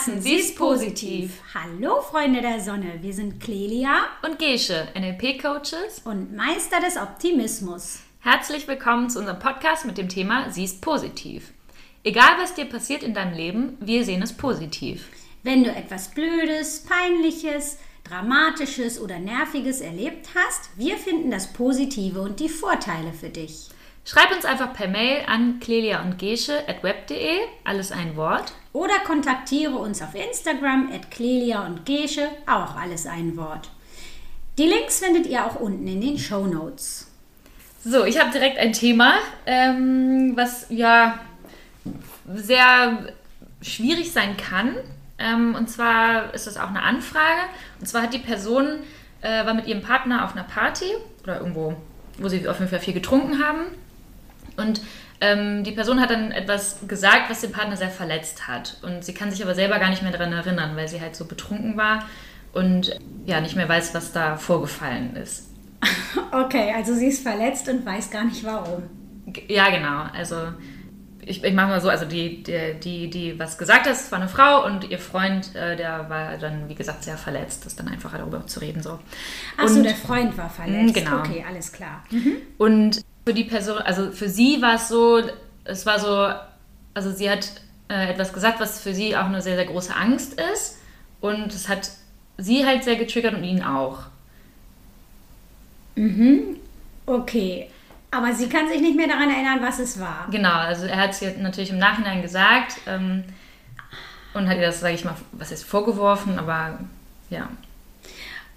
Herzen, sie ist positiv. Hallo Freunde der Sonne, wir sind Clelia und Gesche, NLP-Coaches und Meister des Optimismus. Herzlich willkommen zu unserem Podcast mit dem Thema Sie ist positiv. Egal was dir passiert in deinem Leben, wir sehen es positiv. Wenn du etwas Blödes, Peinliches, Dramatisches oder Nerviges erlebt hast, wir finden das Positive und die Vorteile für dich. Schreib uns einfach per Mail an clelia und gesche at web.de, alles ein Wort. Oder kontaktiere uns auf Instagram at clelia und gesche, auch alles ein Wort. Die Links findet ihr auch unten in den Show Notes. So, ich habe direkt ein Thema, ähm, was ja sehr schwierig sein kann. Ähm, und zwar ist das auch eine Anfrage. Und zwar hat die Person, äh, war mit ihrem Partner auf einer Party oder irgendwo, wo sie auf jeden Fall viel getrunken haben. Und ähm, die Person hat dann etwas gesagt, was den Partner sehr verletzt hat. Und sie kann sich aber selber gar nicht mehr daran erinnern, weil sie halt so betrunken war und ja nicht mehr weiß, was da vorgefallen ist. Okay, also sie ist verletzt und weiß gar nicht warum. Ja, genau. Also ich, ich mache mal so, also die, die, die, die was gesagt hat, war eine Frau und ihr Freund, äh, der war dann, wie gesagt, sehr verletzt. Das ist dann einfacher darüber zu reden. So. Achso, der Freund war verletzt. Genau. Okay, alles klar. Mhm. Und für die Person, also für sie war es so, es war so, also sie hat äh, etwas gesagt, was für sie auch eine sehr, sehr große Angst ist. Und es hat sie halt sehr getriggert und ihn auch. Mhm. Okay. Aber sie kann sich nicht mehr daran erinnern, was es war. Genau, also er hat es ihr natürlich im Nachhinein gesagt ähm, und hat ihr das, sage ich mal, was ist vorgeworfen, aber ja.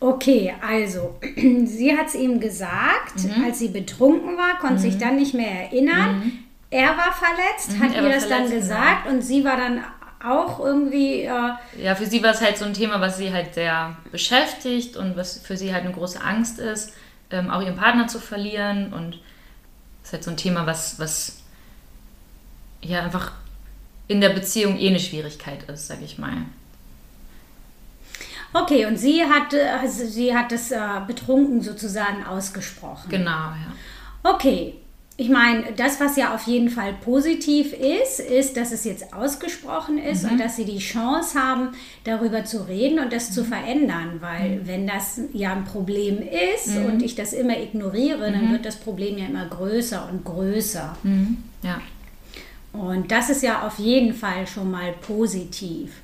Okay, also sie hat es ihm gesagt, mhm. als sie betrunken war, konnte mhm. sich dann nicht mehr erinnern. Mhm. Er war verletzt, mhm, hat ihr das dann gesagt genau. und sie war dann auch irgendwie. Äh ja, für sie war es halt so ein Thema, was sie halt sehr beschäftigt und was für sie halt eine große Angst ist, ähm, auch ihren Partner zu verlieren. Und das ist halt so ein Thema, was, was ja einfach in der Beziehung eh eine Schwierigkeit ist, sag ich mal. Okay, und sie hat, also sie hat es äh, betrunken sozusagen ausgesprochen. Genau, ja. Okay, ich meine, das, was ja auf jeden Fall positiv ist, ist, dass es jetzt ausgesprochen ist mhm. und dass sie die Chance haben, darüber zu reden und das mhm. zu verändern. Weil mhm. wenn das ja ein Problem ist mhm. und ich das immer ignoriere, dann mhm. wird das Problem ja immer größer und größer. Mhm. Ja. Und das ist ja auf jeden Fall schon mal positiv.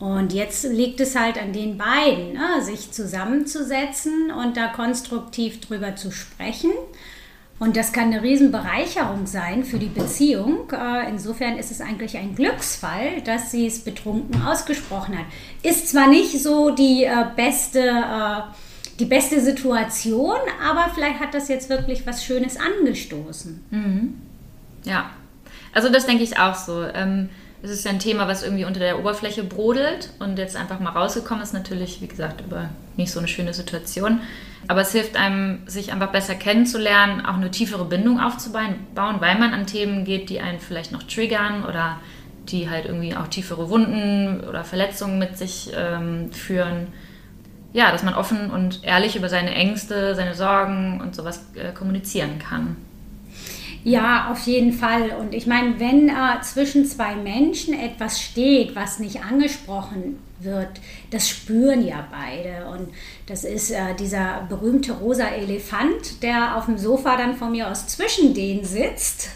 Und jetzt liegt es halt an den beiden, ne, sich zusammenzusetzen und da konstruktiv drüber zu sprechen. Und das kann eine Riesenbereicherung sein für die Beziehung. Äh, insofern ist es eigentlich ein Glücksfall, dass sie es betrunken ausgesprochen hat. Ist zwar nicht so die äh, beste, äh, die beste Situation, aber vielleicht hat das jetzt wirklich was Schönes angestoßen. Mhm. Ja, also das denke ich auch so. Ähm es ist ja ein Thema, was irgendwie unter der Oberfläche brodelt und jetzt einfach mal rausgekommen ist, natürlich, wie gesagt, über nicht so eine schöne Situation. Aber es hilft einem, sich einfach besser kennenzulernen, auch eine tiefere Bindung aufzubauen, weil man an Themen geht, die einen vielleicht noch triggern oder die halt irgendwie auch tiefere Wunden oder Verletzungen mit sich ähm, führen. Ja, dass man offen und ehrlich über seine Ängste, seine Sorgen und sowas äh, kommunizieren kann. Ja, auf jeden Fall. Und ich meine, wenn äh, zwischen zwei Menschen etwas steht, was nicht angesprochen wird, das spüren ja beide. Und das ist äh, dieser berühmte rosa Elefant, der auf dem Sofa dann von mir aus zwischen denen sitzt.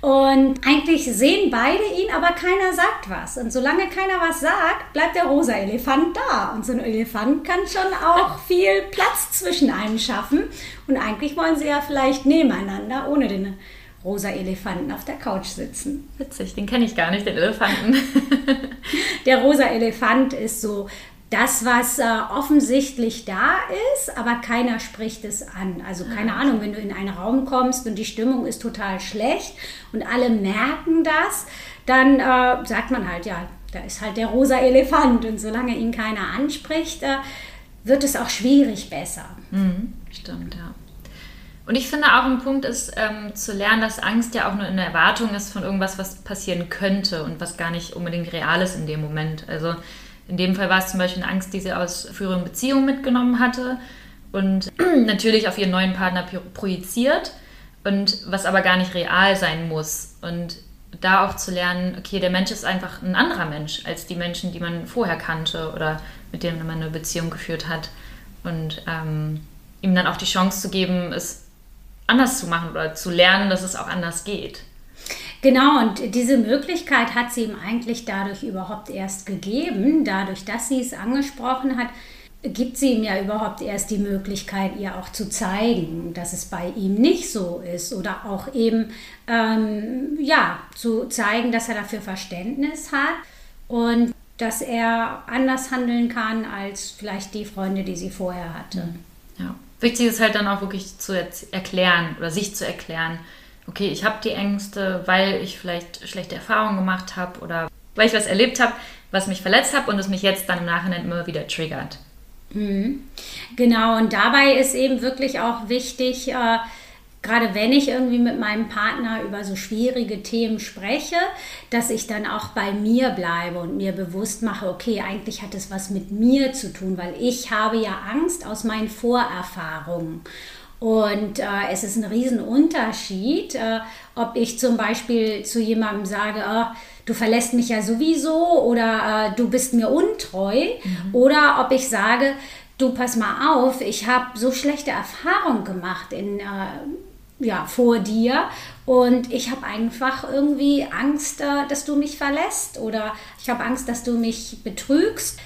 Und eigentlich sehen beide ihn, aber keiner sagt was. Und solange keiner was sagt, bleibt der rosa Elefant da. Und so ein Elefant kann schon auch viel Platz zwischen einem schaffen. Und eigentlich wollen sie ja vielleicht nebeneinander, ohne den rosa Elefanten auf der Couch sitzen. Witzig, den kenne ich gar nicht, den Elefanten. der rosa Elefant ist so das, was äh, offensichtlich da ist, aber keiner spricht es an. Also keine ah. Ahnung, wenn du in einen Raum kommst und die Stimmung ist total schlecht und alle merken das, dann äh, sagt man halt, ja, da ist halt der rosa Elefant und solange ihn keiner anspricht, äh, wird es auch schwierig besser. Mhm, stimmt, ja. Und ich finde auch ein Punkt ist ähm, zu lernen, dass Angst ja auch nur eine Erwartung ist von irgendwas, was passieren könnte und was gar nicht unbedingt real ist in dem Moment. Also in dem Fall war es zum Beispiel eine Angst, die sie aus früheren Beziehungen mitgenommen hatte und natürlich auf ihren neuen Partner projiziert und was aber gar nicht real sein muss. Und da auch zu lernen, okay, der Mensch ist einfach ein anderer Mensch als die Menschen, die man vorher kannte oder mit denen man eine Beziehung geführt hat. Und ähm, ihm dann auch die Chance zu geben, es anders zu machen oder zu lernen, dass es auch anders geht. Genau, und diese Möglichkeit hat sie ihm eigentlich dadurch überhaupt erst gegeben, dadurch, dass sie es angesprochen hat, gibt sie ihm ja überhaupt erst die Möglichkeit, ihr auch zu zeigen, dass es bei ihm nicht so ist oder auch eben ähm, ja zu zeigen, dass er dafür Verständnis hat und dass er anders handeln kann als vielleicht die Freunde, die sie vorher hatte. Ja. Wichtig ist halt dann auch wirklich zu erklären oder sich zu erklären, okay, ich habe die Ängste, weil ich vielleicht schlechte Erfahrungen gemacht habe oder weil ich was erlebt habe, was mich verletzt hat und es mich jetzt dann im Nachhinein immer wieder triggert. Mhm. Genau, und dabei ist eben wirklich auch wichtig, äh, gerade wenn ich irgendwie mit meinem Partner über so schwierige Themen spreche, dass ich dann auch bei mir bleibe und mir bewusst mache, okay, eigentlich hat es was mit mir zu tun, weil ich habe ja Angst aus meinen Vorerfahrungen. Und äh, es ist ein Riesenunterschied, äh, ob ich zum Beispiel zu jemandem sage, oh, du verlässt mich ja sowieso oder äh, du bist mir untreu, mhm. oder ob ich sage, du pass mal auf, ich habe so schlechte Erfahrungen gemacht in, äh, ja, vor dir und ich habe einfach irgendwie Angst, äh, dass du mich verlässt oder ich habe Angst, dass du mich betrügst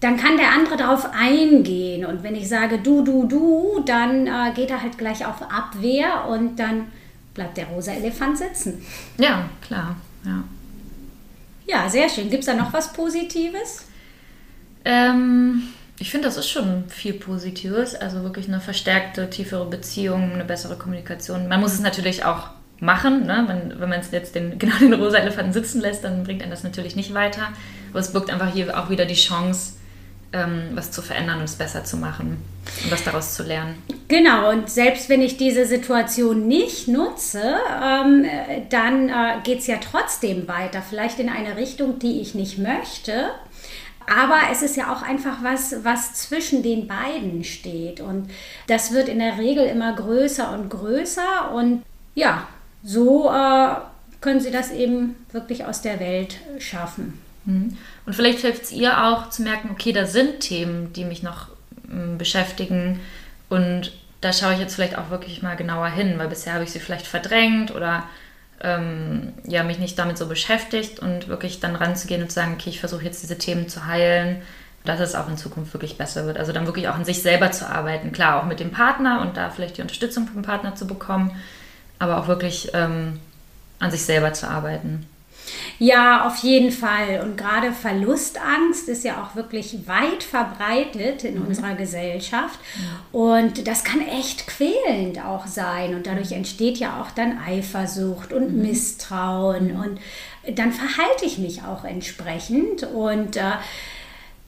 dann kann der andere darauf eingehen. Und wenn ich sage du, du, du, dann äh, geht er halt gleich auf Abwehr und dann bleibt der rosa Elefant sitzen. Ja, klar. Ja, ja sehr schön. Gibt es da noch was Positives? Ähm, ich finde, das ist schon viel Positives. Also wirklich eine verstärkte, tiefere Beziehung, eine bessere Kommunikation. Man muss es natürlich auch machen. Ne? Wenn, wenn man es jetzt den, genau den rosa Elefanten sitzen lässt, dann bringt einen das natürlich nicht weiter. Aber es birgt einfach hier auch wieder die Chance, ähm, was zu verändern und es besser zu machen und was daraus zu lernen. Genau, und selbst wenn ich diese Situation nicht nutze, ähm, dann äh, geht es ja trotzdem weiter, vielleicht in eine Richtung, die ich nicht möchte. Aber es ist ja auch einfach was, was zwischen den beiden steht. Und das wird in der Regel immer größer und größer. Und ja, so äh, können sie das eben wirklich aus der Welt schaffen. Mhm. Und vielleicht hilft es ihr auch zu merken, okay, da sind Themen, die mich noch ähm, beschäftigen und da schaue ich jetzt vielleicht auch wirklich mal genauer hin, weil bisher habe ich sie vielleicht verdrängt oder ähm, ja, mich nicht damit so beschäftigt und wirklich dann ranzugehen und zu sagen, okay, ich versuche jetzt diese Themen zu heilen, dass es auch in Zukunft wirklich besser wird. Also dann wirklich auch an sich selber zu arbeiten. Klar, auch mit dem Partner und da vielleicht die Unterstützung vom Partner zu bekommen, aber auch wirklich ähm, an sich selber zu arbeiten. Ja, auf jeden Fall. Und gerade Verlustangst ist ja auch wirklich weit verbreitet in mhm. unserer Gesellschaft. Mhm. Und das kann echt quälend auch sein. Und dadurch entsteht ja auch dann Eifersucht und mhm. Misstrauen. Mhm. Und dann verhalte ich mich auch entsprechend. Und äh,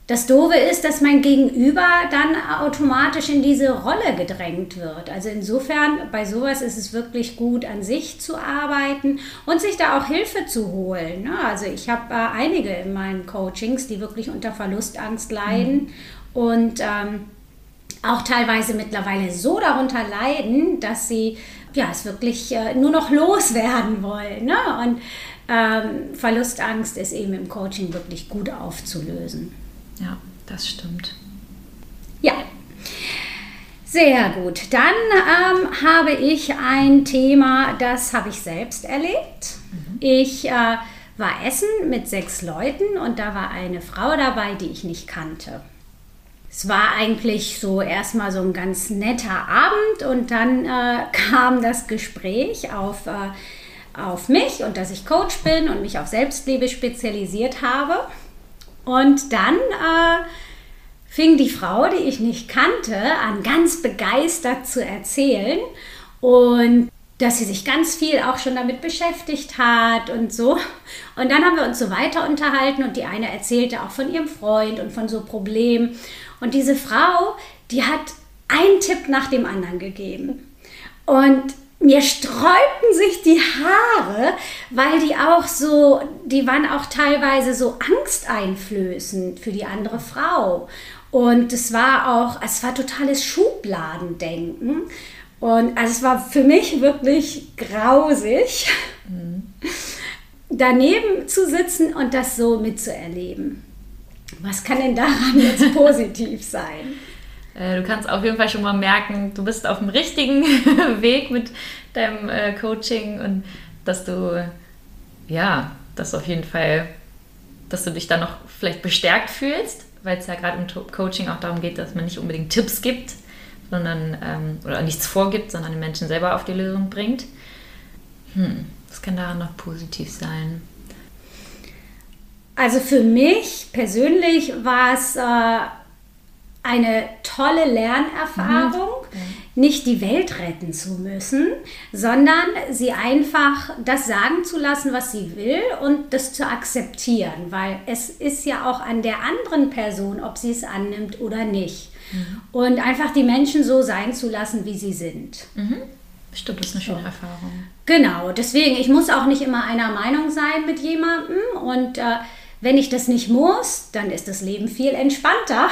das Doofe ist, dass mein Gegenüber dann automatisch in diese Rolle gedrängt wird. Also insofern, bei sowas ist es wirklich gut, an sich zu arbeiten und sich da auch Hilfe zu holen. Ne? Also ich habe äh, einige in meinen Coachings, die wirklich unter Verlustangst leiden mhm. und ähm, auch teilweise mittlerweile so darunter leiden, dass sie ja, es wirklich äh, nur noch loswerden wollen. Ne? Und ähm, Verlustangst ist eben im Coaching wirklich gut aufzulösen. Ja, das stimmt. Ja. Sehr gut. Dann ähm, habe ich ein Thema, das habe ich selbst erlebt. Mhm. Ich äh, war essen mit sechs Leuten und da war eine Frau dabei, die ich nicht kannte. Es war eigentlich so erstmal so ein ganz netter Abend und dann äh, kam das Gespräch auf, äh, auf mich und dass ich Coach bin und mich auf Selbstliebe spezialisiert habe. Und dann äh, fing die Frau, die ich nicht kannte, an ganz begeistert zu erzählen und dass sie sich ganz viel auch schon damit beschäftigt hat und so. Und dann haben wir uns so weiter unterhalten und die eine erzählte auch von ihrem Freund und von so Problemen. Und diese Frau, die hat einen Tipp nach dem anderen gegeben. Und mir sträubten sich die Haare, weil die auch so, die waren auch teilweise so angsteinflößend für die andere Frau. Und es war auch, es war totales Schubladendenken. Und also es war für mich wirklich grausig. Mhm. daneben zu sitzen und das so mitzuerleben. Was kann denn daran jetzt positiv sein? Äh, du kannst auf jeden Fall schon mal merken, du bist auf dem richtigen Weg mit deinem äh, Coaching und dass du, ja, dass auf jeden Fall, dass du dich dann noch vielleicht bestärkt fühlst, weil es ja gerade im Coaching auch darum geht, dass man nicht unbedingt Tipps gibt, sondern, ähm, oder nichts vorgibt, sondern den Menschen selber auf die Lösung bringt. Hm, was kann daran noch positiv sein? Also für mich persönlich war es äh, eine tolle Lernerfahrung, mhm. nicht die Welt retten zu müssen, sondern sie einfach das sagen zu lassen, was sie will und das zu akzeptieren, weil es ist ja auch an der anderen Person, ob sie es annimmt oder nicht. Mhm. Und einfach die Menschen so sein zu lassen, wie sie sind. Mhm. Stimmt, das ist eine schöne so. Erfahrung. Genau, deswegen, ich muss auch nicht immer einer Meinung sein mit jemandem und äh, wenn ich das nicht muss, dann ist das Leben viel entspannter.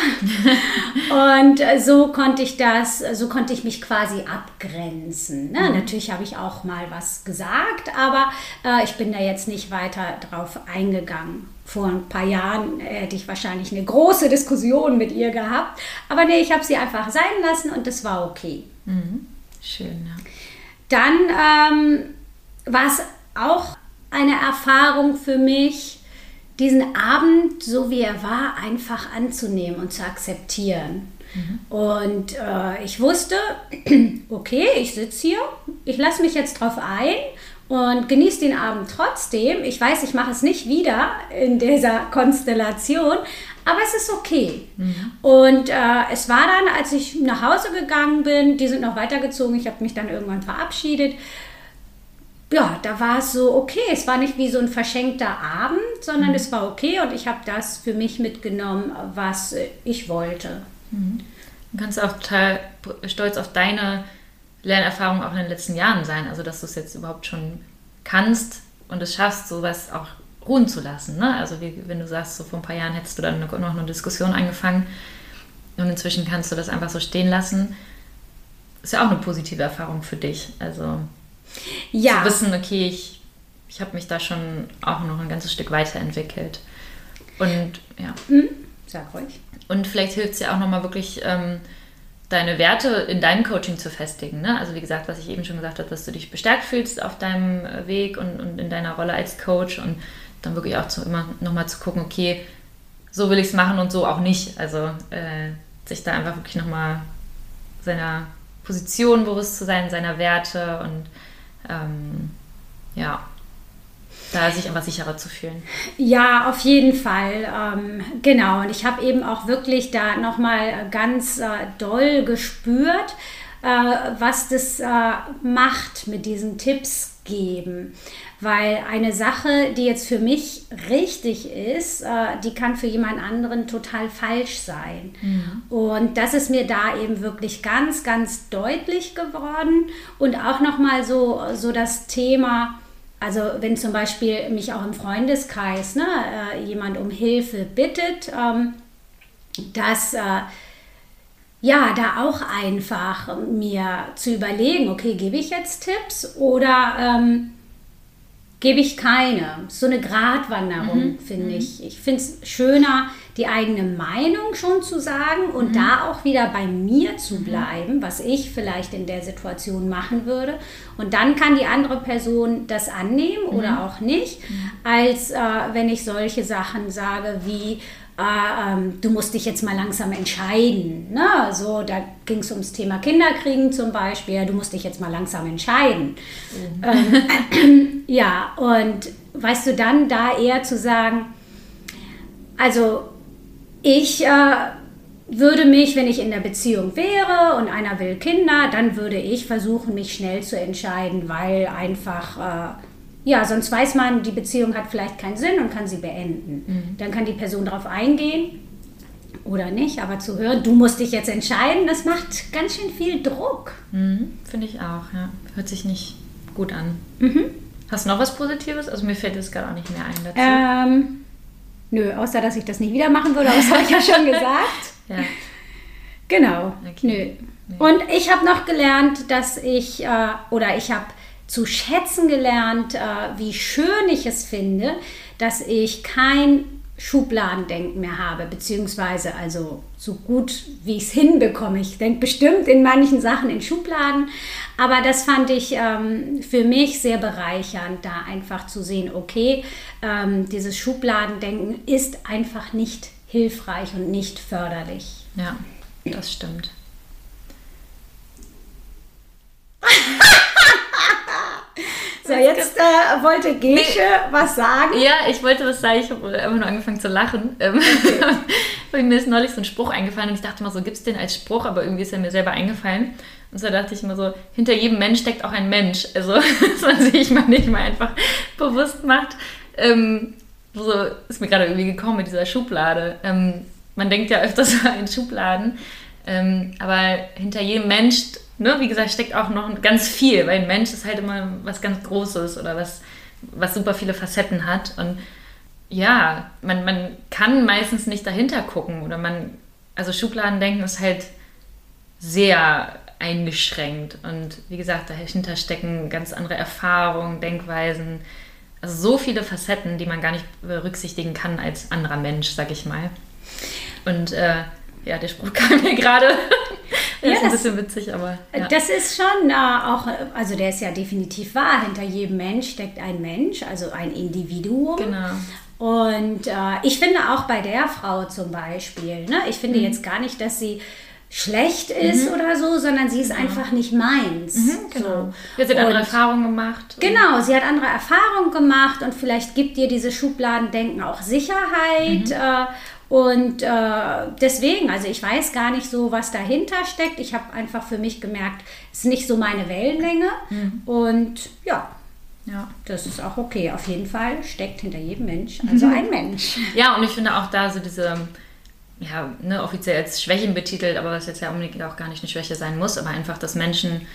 und äh, so konnte ich das, so konnte ich mich quasi abgrenzen. Ne? Mhm. Natürlich habe ich auch mal was gesagt, aber äh, ich bin da jetzt nicht weiter drauf eingegangen. Vor ein paar Jahren hätte ich wahrscheinlich eine große Diskussion mit ihr gehabt. Aber nee, ich habe sie einfach sein lassen und das war okay. Mhm. Schön, ja. Dann ähm, war es auch eine Erfahrung für mich, diesen Abend, so wie er war, einfach anzunehmen und zu akzeptieren. Mhm. Und äh, ich wusste, okay, ich sitze hier, ich lasse mich jetzt drauf ein und genieße den Abend trotzdem. Ich weiß, ich mache es nicht wieder in dieser Konstellation, aber es ist okay. Mhm. Und äh, es war dann, als ich nach Hause gegangen bin, die sind noch weitergezogen, ich habe mich dann irgendwann verabschiedet ja, da war es so okay. Es war nicht wie so ein verschenkter Abend, sondern mhm. es war okay und ich habe das für mich mitgenommen, was ich wollte. Mhm. Du kannst auch total stolz auf deine Lernerfahrung auch in den letzten Jahren sein. Also, dass du es jetzt überhaupt schon kannst und es schaffst, sowas auch ruhen zu lassen. Ne? Also, wie, wenn du sagst, so vor ein paar Jahren hättest du dann noch eine Diskussion angefangen und inzwischen kannst du das einfach so stehen lassen. Ist ja auch eine positive Erfahrung für dich. Also, ja. zu wissen, okay, ich, ich habe mich da schon auch noch ein ganzes Stück weiterentwickelt. Und ja. Mhm. Sag ruhig. Und vielleicht hilft es ja auch nochmal wirklich, ähm, deine Werte in deinem Coaching zu festigen. Ne? Also wie gesagt, was ich eben schon gesagt habe, dass du dich bestärkt fühlst auf deinem Weg und, und in deiner Rolle als Coach und dann wirklich auch zu, immer nochmal zu gucken, okay, so will ich es machen und so auch nicht. Also äh, sich da einfach wirklich nochmal seiner Position bewusst zu sein, seiner Werte und ähm, ja, da sich einfach sicherer zu fühlen. Ja, auf jeden Fall. Ähm, genau. Und ich habe eben auch wirklich da nochmal ganz äh, doll gespürt, äh, was das äh, macht mit diesen Tipps geben. Weil eine Sache, die jetzt für mich richtig ist, äh, die kann für jemand anderen total falsch sein. Mhm. Und das ist mir da eben wirklich ganz, ganz deutlich geworden. Und auch nochmal so, so das Thema, also wenn zum Beispiel mich auch im Freundeskreis ne, äh, jemand um Hilfe bittet, ähm, dass äh, ja, da auch einfach mir zu überlegen, okay, gebe ich jetzt Tipps oder ähm, gebe ich keine. So eine Gratwanderung, mhm. finde mhm. ich. Ich finde es schöner, die eigene Meinung schon zu sagen und mhm. da auch wieder bei mir zu mhm. bleiben, was ich vielleicht in der Situation machen würde. Und dann kann die andere Person das annehmen oder mhm. auch nicht, mhm. als äh, wenn ich solche Sachen sage wie, ähm, du musst dich jetzt mal langsam entscheiden. Ne? So, da ging es ums Thema Kinderkriegen zum Beispiel. Du musst dich jetzt mal langsam entscheiden. Mhm. Ähm, ja, und weißt du, dann da eher zu sagen, also ich äh, würde mich, wenn ich in der Beziehung wäre und einer will Kinder, dann würde ich versuchen, mich schnell zu entscheiden, weil einfach... Äh, ja, sonst weiß man, die Beziehung hat vielleicht keinen Sinn und kann sie beenden. Mhm. Dann kann die Person darauf eingehen oder nicht, aber zu hören, du musst dich jetzt entscheiden, das macht ganz schön viel Druck. Mhm, Finde ich auch, ja. Hört sich nicht gut an. Mhm. Hast du noch was Positives? Also mir fällt es gerade auch nicht mehr ein dazu. Ähm, nö, außer dass ich das nicht wieder machen würde, das habe ich ja schon gesagt. ja. Genau. Okay. Nö. Nee. Und ich habe noch gelernt, dass ich, äh, oder ich habe zu schätzen gelernt, äh, wie schön ich es finde, dass ich kein Schubladendenken mehr habe, beziehungsweise also so gut wie ich es hinbekomme. Ich denke bestimmt in manchen Sachen in Schubladen, aber das fand ich ähm, für mich sehr bereichernd, da einfach zu sehen, okay, ähm, dieses Schubladendenken ist einfach nicht hilfreich und nicht förderlich. Ja, das stimmt. So, jetzt äh, wollte Gesche nee. was sagen. Ja, ich wollte was sagen. Ich habe einfach nur angefangen zu lachen. Ähm, okay. mir ist neulich so ein Spruch eingefallen und ich dachte mal so, gibt es den als Spruch? Aber irgendwie ist er mir selber eingefallen. Und so dachte ich immer so, hinter jedem Mensch steckt auch ein Mensch. Also, dass man sich mal nicht mal einfach bewusst macht. Ähm, so ist mir gerade irgendwie gekommen mit dieser Schublade. Ähm, man denkt ja öfters in Schubladen. Ähm, aber hinter jedem Mensch ne, wie gesagt, steckt auch noch ganz viel, weil ein Mensch ist halt immer was ganz Großes oder was, was super viele Facetten hat. Und ja, man, man kann meistens nicht dahinter gucken oder man, also Schubladendenken ist halt sehr eingeschränkt. Und wie gesagt, dahinter stecken ganz andere Erfahrungen, Denkweisen, also so viele Facetten, die man gar nicht berücksichtigen kann als anderer Mensch, sag ich mal. Und äh, ja, der Spruch kam mir gerade. Ja, ist ein bisschen witzig, aber. Ja. Das ist schon äh, auch, also der ist ja definitiv wahr. Hinter jedem Mensch steckt ein Mensch, also ein Individuum. Genau. Und äh, ich finde auch bei der Frau zum Beispiel, ne, ich finde mhm. jetzt gar nicht, dass sie schlecht ist mhm. oder so, sondern sie ist genau. einfach nicht meins. Mhm, genau. So. Ja, sie hat andere Erfahrungen gemacht. Genau, sie hat andere Erfahrungen gemacht und vielleicht gibt dir diese Schubladendenken auch Sicherheit. Mhm. Äh, und äh, deswegen, also ich weiß gar nicht so, was dahinter steckt. Ich habe einfach für mich gemerkt, es ist nicht so meine Wellenlänge. Mhm. Und ja, ja, das ist auch okay. Auf jeden Fall steckt hinter jedem Mensch also mhm. ein Mensch. Ja, und ich finde auch da so diese, ja, ne, offiziell als Schwächen betitelt, aber was jetzt ja unbedingt auch gar nicht eine Schwäche sein muss, aber einfach, dass Menschen,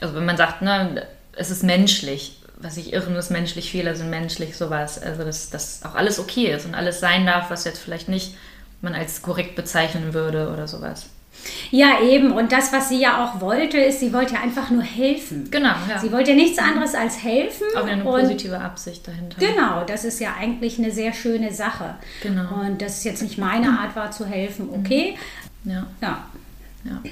also wenn man sagt, ne, es ist menschlich, was ich irren ist, menschlich, Fehler sind menschlich, sowas. Also, dass das auch alles okay ist und alles sein darf, was jetzt vielleicht nicht man als korrekt bezeichnen würde oder sowas. Ja, eben. Und das, was sie ja auch wollte, ist, sie wollte ja einfach nur helfen. Genau, ja. Sie wollte nichts anderes als helfen. Auch eine positive Absicht dahinter. Genau, das ist ja eigentlich eine sehr schöne Sache. Genau. Und das ist jetzt nicht meine Art war zu helfen, okay. Ja. Ja. ja.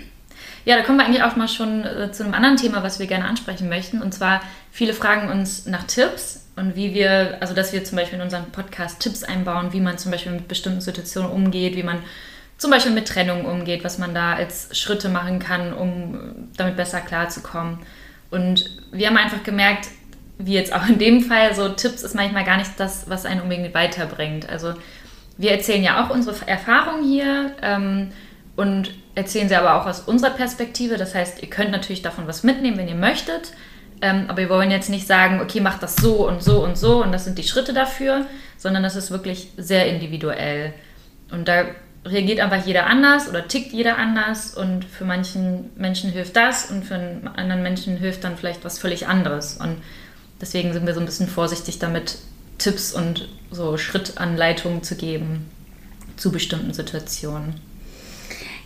Ja, da kommen wir eigentlich auch mal schon äh, zu einem anderen Thema, was wir gerne ansprechen möchten. Und zwar, viele fragen uns nach Tipps und wie wir, also dass wir zum Beispiel in unseren Podcast Tipps einbauen, wie man zum Beispiel mit bestimmten Situationen umgeht, wie man zum Beispiel mit Trennung umgeht, was man da als Schritte machen kann, um damit besser klarzukommen. Und wir haben einfach gemerkt, wie jetzt auch in dem Fall, so Tipps ist manchmal gar nicht das, was einen unbedingt weiterbringt. Also wir erzählen ja auch unsere Erfahrungen hier ähm, und erzählen sie aber auch aus unserer Perspektive. Das heißt, ihr könnt natürlich davon was mitnehmen, wenn ihr möchtet. Ähm, aber wir wollen jetzt nicht sagen, okay, macht das so und so und so und das sind die Schritte dafür, sondern das ist wirklich sehr individuell. Und da reagiert einfach jeder anders oder tickt jeder anders und für manchen Menschen hilft das und für einen anderen Menschen hilft dann vielleicht was völlig anderes. Und deswegen sind wir so ein bisschen vorsichtig damit, Tipps und so Schrittanleitungen zu geben zu bestimmten Situationen.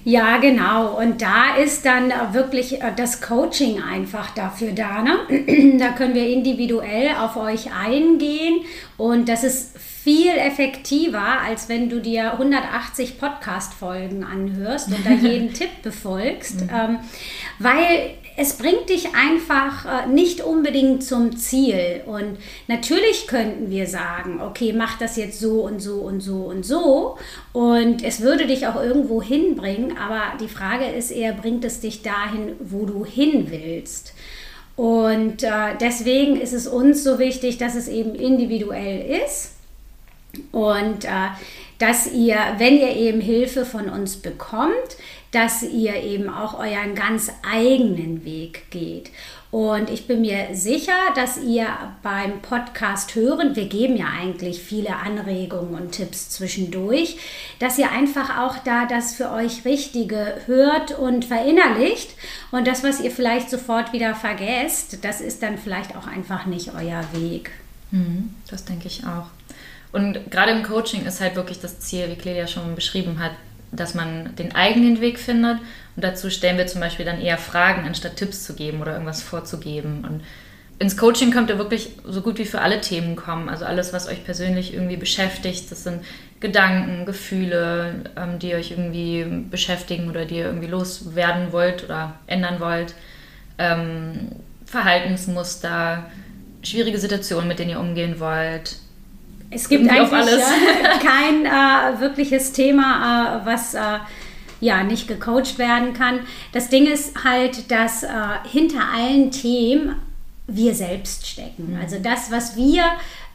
Ja, genau. Und da ist dann wirklich äh, das Coaching einfach dafür da. Ne? Da können wir individuell auf euch eingehen und das ist viel effektiver, als wenn du dir 180 Podcast-Folgen anhörst und da jeden Tipp befolgst, mhm. ähm, weil es bringt dich einfach äh, nicht unbedingt zum Ziel. Und natürlich könnten wir sagen, okay, mach das jetzt so und so und so und so. Und es würde dich auch irgendwo hinbringen, aber die Frage ist eher, bringt es dich dahin, wo du hin willst? Und äh, deswegen ist es uns so wichtig, dass es eben individuell ist und äh, dass ihr, wenn ihr eben Hilfe von uns bekommt, dass ihr eben auch euren ganz eigenen Weg geht. Und ich bin mir sicher, dass ihr beim Podcast hören, wir geben ja eigentlich viele Anregungen und Tipps zwischendurch, dass ihr einfach auch da das für euch Richtige hört und verinnerlicht. Und das, was ihr vielleicht sofort wieder vergesst, das ist dann vielleicht auch einfach nicht euer Weg. Mhm, das denke ich auch. Und gerade im Coaching ist halt wirklich das Ziel, wie Clelia schon beschrieben hat, dass man den eigenen Weg findet. Und dazu stellen wir zum Beispiel dann eher Fragen, anstatt Tipps zu geben oder irgendwas vorzugeben. Und ins Coaching könnt ihr wirklich so gut wie für alle Themen kommen. Also alles, was euch persönlich irgendwie beschäftigt. Das sind Gedanken, Gefühle, ähm, die euch irgendwie beschäftigen oder die ihr irgendwie loswerden wollt oder ändern wollt. Ähm, Verhaltensmuster, schwierige Situationen, mit denen ihr umgehen wollt. Es gibt eigentlich kein äh, wirkliches Thema, äh, was äh, ja nicht gecoacht werden kann. Das Ding ist halt, dass äh, hinter allen Themen wir selbst stecken. Mhm. Also das, was wir,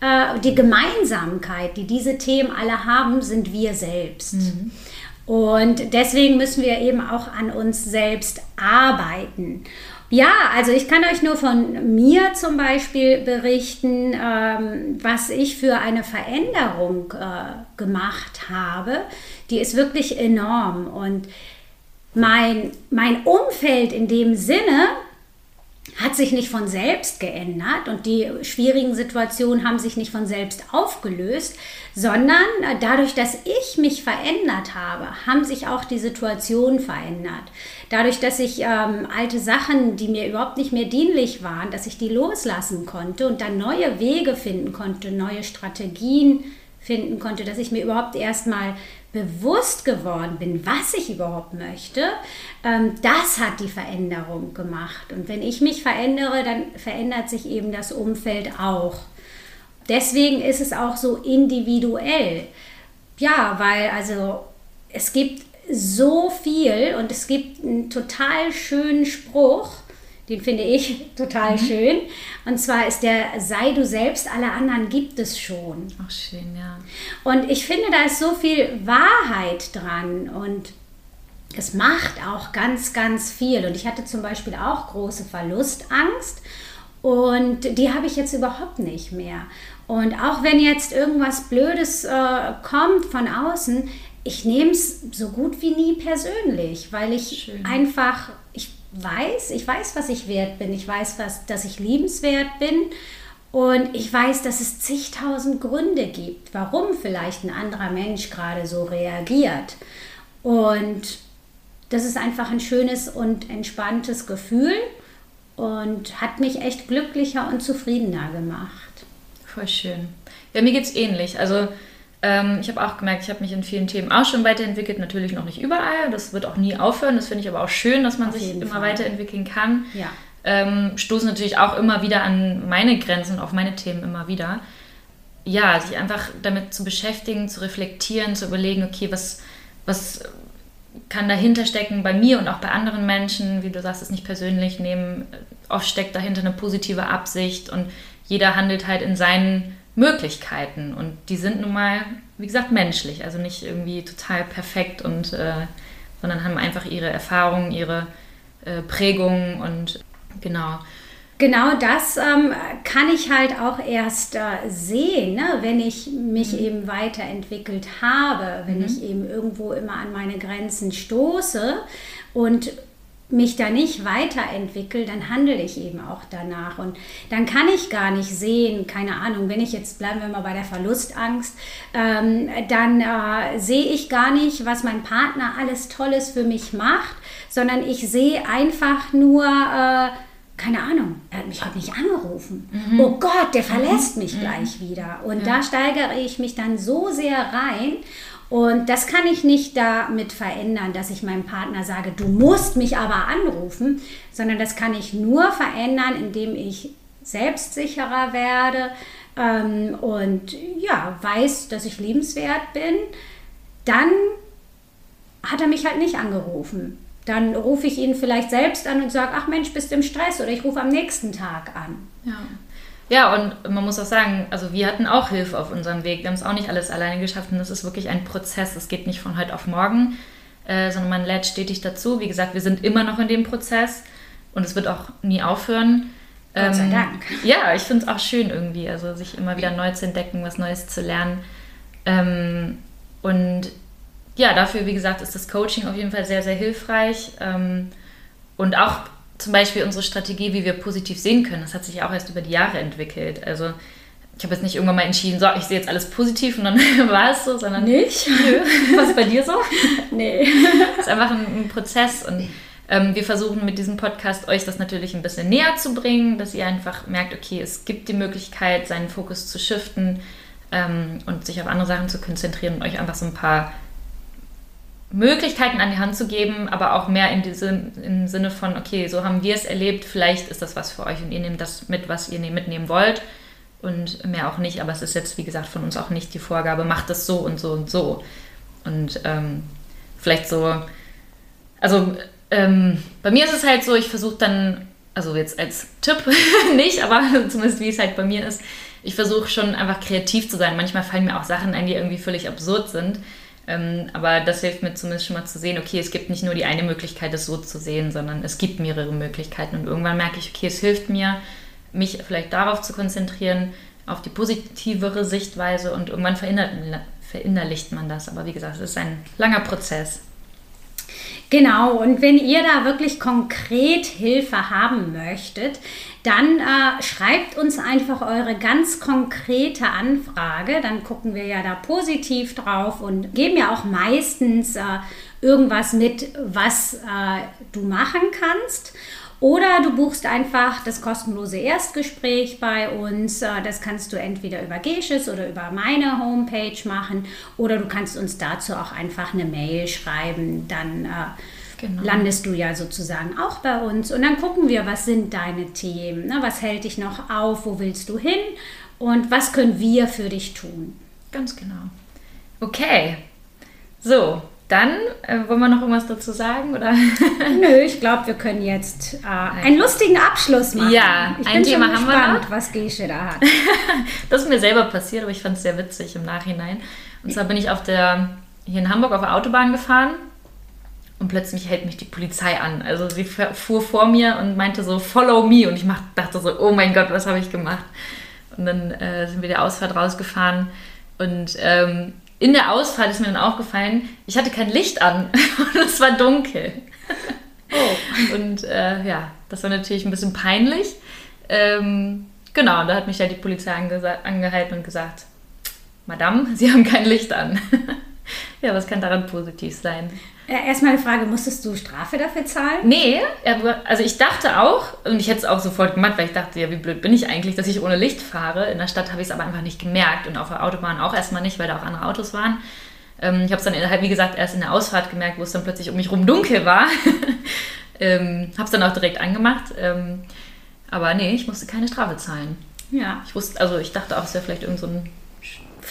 äh, die Gemeinsamkeit, die diese Themen alle haben, sind wir selbst. Mhm. Und deswegen müssen wir eben auch an uns selbst arbeiten. Ja, also ich kann euch nur von mir zum Beispiel berichten, ähm, was ich für eine Veränderung äh, gemacht habe. Die ist wirklich enorm. Und mein, mein Umfeld in dem Sinne, hat sich nicht von selbst geändert und die schwierigen Situationen haben sich nicht von selbst aufgelöst, sondern dadurch, dass ich mich verändert habe, haben sich auch die Situationen verändert. Dadurch, dass ich ähm, alte Sachen, die mir überhaupt nicht mehr dienlich waren, dass ich die loslassen konnte und dann neue Wege finden konnte, neue Strategien finden konnte, dass ich mir überhaupt erstmal bewusst geworden bin, was ich überhaupt möchte, ähm, das hat die Veränderung gemacht. Und wenn ich mich verändere, dann verändert sich eben das Umfeld auch. Deswegen ist es auch so individuell. Ja, weil also es gibt so viel und es gibt einen total schönen Spruch, den finde ich total mhm. schön. Und zwar ist der Sei du selbst, alle anderen gibt es schon. Ach, schön, ja. Und ich finde, da ist so viel Wahrheit dran und es macht auch ganz, ganz viel. Und ich hatte zum Beispiel auch große Verlustangst und die habe ich jetzt überhaupt nicht mehr. Und auch wenn jetzt irgendwas Blödes äh, kommt von außen, ich nehme es so gut wie nie persönlich, weil ich Schön. einfach, ich weiß, ich weiß, was ich wert bin, ich weiß, was, dass ich liebenswert bin und ich weiß, dass es zigtausend Gründe gibt, warum vielleicht ein anderer Mensch gerade so reagiert. Und das ist einfach ein schönes und entspanntes Gefühl und hat mich echt glücklicher und zufriedener gemacht. Voll schön. Ja, mir geht es ähnlich. Also ähm, ich habe auch gemerkt, ich habe mich in vielen Themen auch schon weiterentwickelt, natürlich noch nicht überall. Das wird auch nie aufhören. Das finde ich aber auch schön, dass man Auf sich immer Fall. weiterentwickeln kann. Ja. Ähm, stoße natürlich auch immer wieder an meine Grenzen, auf meine Themen immer wieder. Ja, sich einfach damit zu beschäftigen, zu reflektieren, zu überlegen, okay, was, was kann dahinter stecken bei mir und auch bei anderen Menschen, wie du sagst, es nicht persönlich nehmen. Oft steckt dahinter eine positive Absicht und jeder handelt halt in seinen Möglichkeiten. Und die sind nun mal, wie gesagt, menschlich. Also nicht irgendwie total perfekt und äh, sondern haben einfach ihre Erfahrungen, ihre äh, Prägungen und genau. Genau das ähm, kann ich halt auch erst äh, sehen, ne? wenn ich mich mhm. eben weiterentwickelt habe, wenn mhm. ich eben irgendwo immer an meine Grenzen stoße und mich da nicht weiterentwickle, dann handle ich eben auch danach. Und dann kann ich gar nicht sehen, keine Ahnung, wenn ich jetzt, bleiben wir mal bei der Verlustangst, ähm, dann äh, sehe ich gar nicht, was mein Partner alles Tolles für mich macht, sondern ich sehe einfach nur, äh, keine Ahnung, er hat mich heute nicht angerufen. Mhm. Oh Gott, der verlässt mhm. mich mhm. gleich wieder. Und ja. da steigere ich mich dann so sehr rein und das kann ich nicht damit verändern, dass ich meinem Partner sage, du musst mich aber anrufen, sondern das kann ich nur verändern, indem ich selbstsicherer werde ähm, und ja, weiß, dass ich liebenswert bin. Dann hat er mich halt nicht angerufen. Dann rufe ich ihn vielleicht selbst an und sage, ach Mensch, bist du im Stress oder ich rufe am nächsten Tag an. Ja. Ja, und man muss auch sagen, also wir hatten auch Hilfe auf unserem Weg. Wir haben es auch nicht alles alleine geschafft und es ist wirklich ein Prozess. Es geht nicht von heute auf morgen, äh, sondern man lädt stetig dazu. Wie gesagt, wir sind immer noch in dem Prozess und es wird auch nie aufhören. Gott sei ähm, Dank. Ja, ich finde es auch schön irgendwie, also sich immer wieder neu zu entdecken, was Neues zu lernen. Ähm, und ja, dafür, wie gesagt, ist das Coaching auf jeden Fall sehr, sehr hilfreich. Ähm, und auch zum Beispiel unsere Strategie, wie wir positiv sehen können, das hat sich auch erst über die Jahre entwickelt. Also ich habe jetzt nicht irgendwann mal entschieden, so, ich sehe jetzt alles positiv und dann war es so, sondern nicht. Was bei dir so? Nee. Es ist einfach ein, ein Prozess und Ähm, wir versuchen mit diesem Podcast euch das natürlich ein bisschen näher zu bringen, dass ihr einfach merkt, okay, es gibt die Möglichkeit, seinen Fokus zu shiften ähm, und sich auf andere Sachen zu konzentrieren und euch einfach so ein paar Möglichkeiten an die Hand zu geben, aber auch mehr in diese, im Sinne von, okay, so haben wir es erlebt, vielleicht ist das was für euch und ihr nehmt das mit, was ihr ne-, mitnehmen wollt und mehr auch nicht, aber es ist jetzt, wie gesagt, von uns auch nicht die Vorgabe, macht es so und so und so. Und ähm, vielleicht so, also ähm, bei mir ist es halt so, ich versuche dann, also jetzt als Tipp nicht, aber zumindest wie es halt bei mir ist, ich versuche schon einfach kreativ zu sein. Manchmal fallen mir auch Sachen ein, die irgendwie völlig absurd sind. Ähm, aber das hilft mir zumindest schon mal zu sehen, okay, es gibt nicht nur die eine Möglichkeit, es so zu sehen, sondern es gibt mehrere Möglichkeiten. Und irgendwann merke ich, okay, es hilft mir, mich vielleicht darauf zu konzentrieren, auf die positivere Sichtweise und irgendwann verinnerlicht man das. Aber wie gesagt, es ist ein langer Prozess. Genau, und wenn ihr da wirklich konkret Hilfe haben möchtet, dann äh, schreibt uns einfach eure ganz konkrete Anfrage. Dann gucken wir ja da positiv drauf und geben ja auch meistens äh, irgendwas mit, was äh, du machen kannst. Oder du buchst einfach das kostenlose Erstgespräch bei uns. Äh, das kannst du entweder über Gesches oder über meine Homepage machen. Oder du kannst uns dazu auch einfach eine Mail schreiben. Dann äh, genau. landest du ja sozusagen auch bei uns. Und dann gucken wir, was sind deine Themen? Ne? Was hält dich noch auf? Wo willst du hin? Und was können wir für dich tun? Ganz genau. Okay. So, dann äh, wollen wir noch irgendwas dazu sagen? Oder? Nö, ich glaube, wir können jetzt äh, einen lustigen Abschluss machen. Ja, ich ein bin Thema schon haben wir noch. was Gesche da hat. das ist mir selber passiert, aber ich fand es sehr witzig im Nachhinein. Und zwar bin ich auf der, hier in Hamburg auf der Autobahn gefahren und plötzlich hält mich die Polizei an. Also sie fuhr vor mir und meinte so, follow me. Und ich mach, dachte so, oh mein Gott, was habe ich gemacht? Und dann äh, sind wir der Ausfahrt rausgefahren und ähm, in der Ausfahrt ist mir dann aufgefallen, ich hatte kein Licht an und es war dunkel. Oh. Und äh, ja, das war natürlich ein bisschen peinlich. Ähm, genau, da hat mich ja die Polizei angehalten und gesagt, Madame, Sie haben kein Licht an. ja, was kann daran positiv sein? Erstmal eine Frage, musstest du Strafe dafür zahlen? Nee, also ich dachte auch, und ich hätte es auch sofort gemacht, weil ich dachte, ja, wie blöd bin ich eigentlich, dass ich ohne Licht fahre. In der Stadt habe ich es aber einfach nicht gemerkt und auf der Autobahn auch erstmal nicht, weil da auch andere Autos waren. Ähm, ich habe es dann, halt, wie gesagt, erst in der Ausfahrt gemerkt, wo es dann plötzlich um mich rum dunkel war. ähm, habe es dann auch direkt angemacht. Ähm, aber nee, ich musste keine Strafe zahlen. Ja. Ich wusste, also ich dachte auch, es wäre vielleicht irgend so ein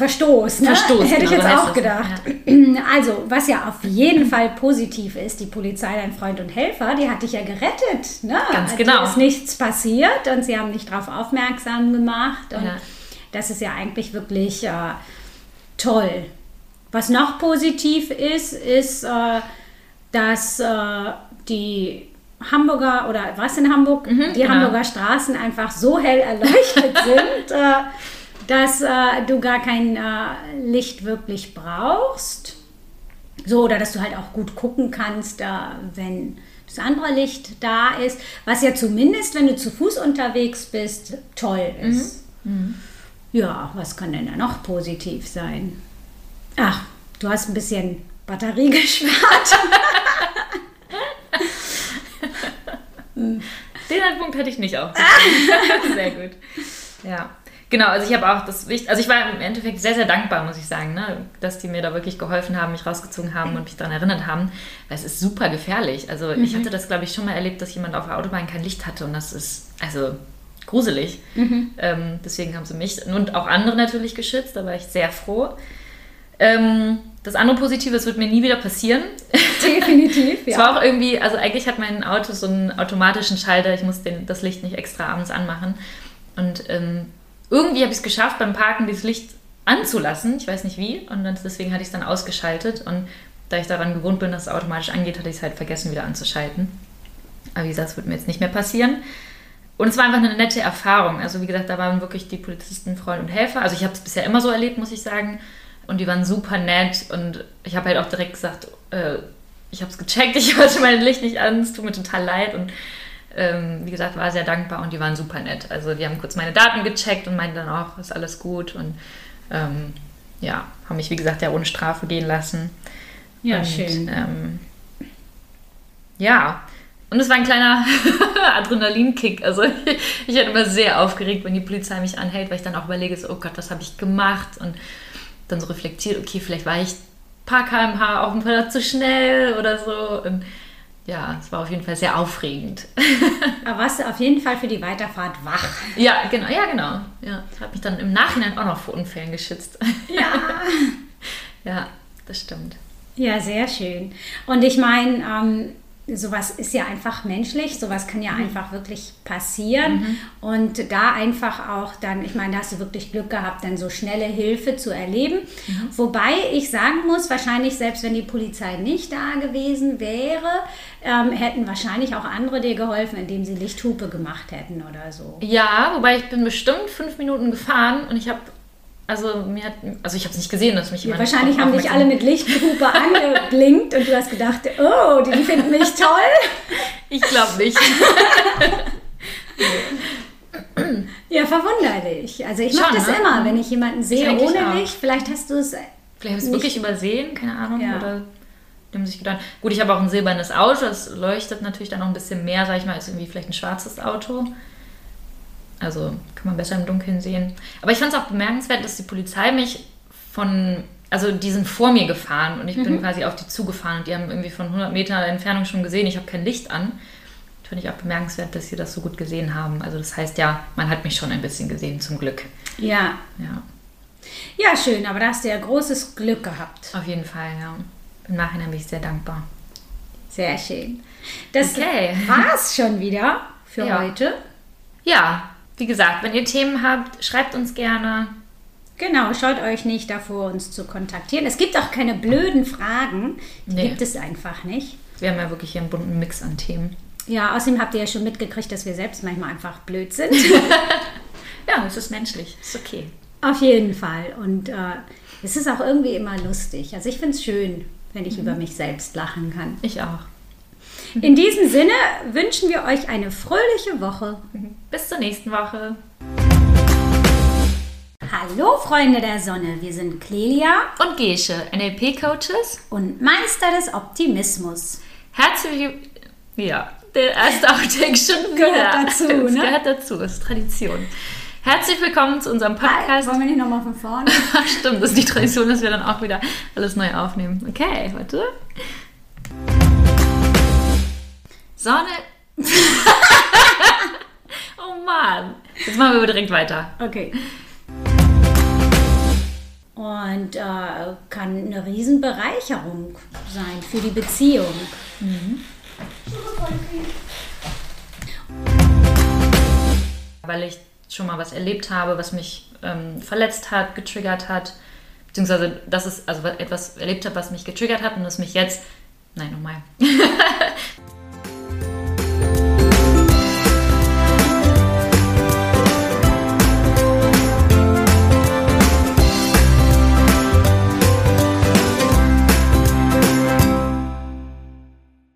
Verstoß, ne? Verstoß, Hätte ich genau, jetzt so auch gedacht. das, Also, was ja auf jeden Fall positiv ist, die Polizei, dein Freund und Helfer, die hat dich ja gerettet. Ne? Ganz genau. Dir ist nichts passiert und sie haben dich darauf aufmerksam gemacht. Und Ja. das ist ja eigentlich wirklich äh, toll. Was noch positiv ist, ist, äh, dass äh, die Hamburger oder was in Hamburg, die genau. Hamburger Straßen einfach so hell erleuchtet sind, äh, dass äh, du gar kein äh, Licht wirklich brauchst. So, oder dass du halt auch gut gucken kannst, äh, wenn das andere Licht da ist, was ja zumindest, wenn du zu Fuß unterwegs bist, toll ist. Ja, was kann denn da noch positiv sein? Ach, du hast ein bisschen Batterie gespart. Den Punkt hatte ich nicht auch. sehr gut. Ja. Genau, also ich habe auch das Wicht, also ich war im Endeffekt sehr, sehr dankbar, muss ich sagen, ne? dass die mir da wirklich geholfen haben, mich rausgezogen haben und mich daran erinnert haben, weil es ist super gefährlich. Also ich hatte das, glaube ich, schon mal erlebt, dass jemand auf der Autobahn kein Licht hatte und das ist, also gruselig. Ähm, deswegen haben sie mich und auch andere natürlich geschützt, da war ich sehr froh. Ähm, das andere Positive, es wird mir nie wieder passieren. Definitiv, Es war auch irgendwie, also eigentlich hat mein Auto so einen automatischen Schalter, ich muss den, das Licht nicht extra abends anmachen. Und ähm, irgendwie habe ich es geschafft, beim Parken dieses Licht anzulassen. Ich weiß nicht wie. Und dann, deswegen hatte ich es dann ausgeschaltet. Und da ich daran gewohnt bin, dass es automatisch angeht, hatte ich es halt vergessen, wieder anzuschalten. Aber wie gesagt, das wird mir jetzt nicht mehr passieren. Und es war einfach eine nette Erfahrung. Also wie gesagt, da waren wirklich die Polizisten Freunde und Helfer. Also ich habe es bisher immer so erlebt, muss ich sagen. Und die waren super nett. Und ich habe halt auch direkt gesagt, äh, ich habe es gecheckt, ich hatte mein Licht nicht an, es tut mir total leid. Und ähm, wie gesagt, war sehr dankbar und die waren super nett. Also die haben kurz meine Daten gecheckt und meinten dann auch, ist alles gut. Und ähm, ja, haben mich, wie gesagt, ja ohne Strafe gehen lassen. Ja, und, schön. Ähm, ja, Und es war ein kleiner Adrenalinkick. Also ich werde immer sehr aufgeregt, wenn die Polizei mich anhält, weil ich dann auch überlege, so, oh Gott, was habe ich gemacht? Und dann so reflektiert, okay, vielleicht war ich ein paar kmh auf dem Fahrrad zu schnell oder so. Und ja, es war auf jeden Fall sehr aufregend. Aber warst du auf jeden Fall für die Weiterfahrt wach? Ja, genau, ja, genau. Ja, habe mich dann im Nachhinein auch noch vor Unfällen geschützt. Ja. ja, das stimmt. Ja, sehr schön. Und ich meine, ähm, sowas ist ja einfach menschlich, sowas kann ja mhm. einfach wirklich passieren. Mhm. Und da einfach auch dann, ich meine, da hast du wirklich Glück gehabt, dann so schnelle Hilfe zu erleben. Mhm. Wobei ich sagen muss, wahrscheinlich selbst wenn die Polizei nicht da gewesen wäre, ähm, hätten wahrscheinlich auch andere dir geholfen, indem sie Lichthupe gemacht hätten oder so. Ja, wobei ich bin bestimmt fünf Minuten gefahren und ich habe also mir hat, also ich habe es nicht gesehen, dass mich jemand. Ja, wahrscheinlich haben dich alle mit Lichthupe angeblinkt und du hast gedacht, oh, die finden mich toll. Ich glaube nicht. ja, verwunderlich. Also ich mache das ne? immer, wenn ich jemanden sehe ich ohne. Licht. Vielleicht hast du es. Vielleicht habe ich es wirklich übersehen, keine Ahnung. Ja. Oder die haben sich gedacht. Gut, ich habe auch ein silbernes Auto, das leuchtet natürlich dann noch ein bisschen mehr, sag ich mal, als irgendwie vielleicht ein schwarzes Auto. Also kann man besser im Dunkeln sehen. Aber ich fand es auch bemerkenswert, dass die Polizei mich von, also die sind vor mir gefahren und ich mhm. bin quasi auf die zugefahren und die haben irgendwie von 100 Meter Entfernung schon gesehen, ich habe kein Licht an. Finde ich auch bemerkenswert, dass sie das so gut gesehen haben. Also das heißt ja, man hat mich schon ein bisschen gesehen, zum Glück. Ja. Ja. Ja, schön, aber da hast du ja großes Glück gehabt. Auf jeden Fall, ja. Im Nachhinein bin ich sehr dankbar. Sehr schön. Das okay. war es schon wieder für ja. heute. Ja, wie gesagt, wenn ihr Themen habt, schreibt uns gerne. Genau, schaut euch nicht davor, uns zu kontaktieren. Es gibt auch keine blöden Fragen. Die nee. gibt es einfach nicht. Wir haben ja wirklich hier einen bunten Mix an Themen. Ja, außerdem habt ihr ja schon mitgekriegt, dass wir selbst manchmal einfach blöd sind. ja, es ist menschlich. Ist okay. Auf jeden Fall. Und äh, es ist auch irgendwie immer lustig. Also ich finde es schön, wenn ich mhm. über mich selbst lachen kann. Ich auch. In diesem Sinne wünschen wir euch eine fröhliche Woche. Bis zur nächsten Woche. Hallo Freunde der Sonne, wir sind Clelia und Gesche, NLP-Coaches und Meister des Optimismus. Herzlich ja, der erste Outtake schon gehört dazu, ne? gehört dazu, ist Tradition. Herzlich willkommen zu unserem Podcast. Wollen wir nicht nochmal von vorne? Stimmt, das ist die Tradition, dass wir dann auch wieder alles neu aufnehmen. Okay, warte. Sonne. oh Mann. Jetzt machen wir direkt weiter. Okay. Und äh, kann eine Riesenbereicherung sein für die Beziehung. Mhm. Weil ich schon mal was erlebt habe, was mich ähm, verletzt hat, getriggert hat, beziehungsweise das ist also etwas erlebt habe, was mich getriggert hat und das mich jetzt Nein, nochmal.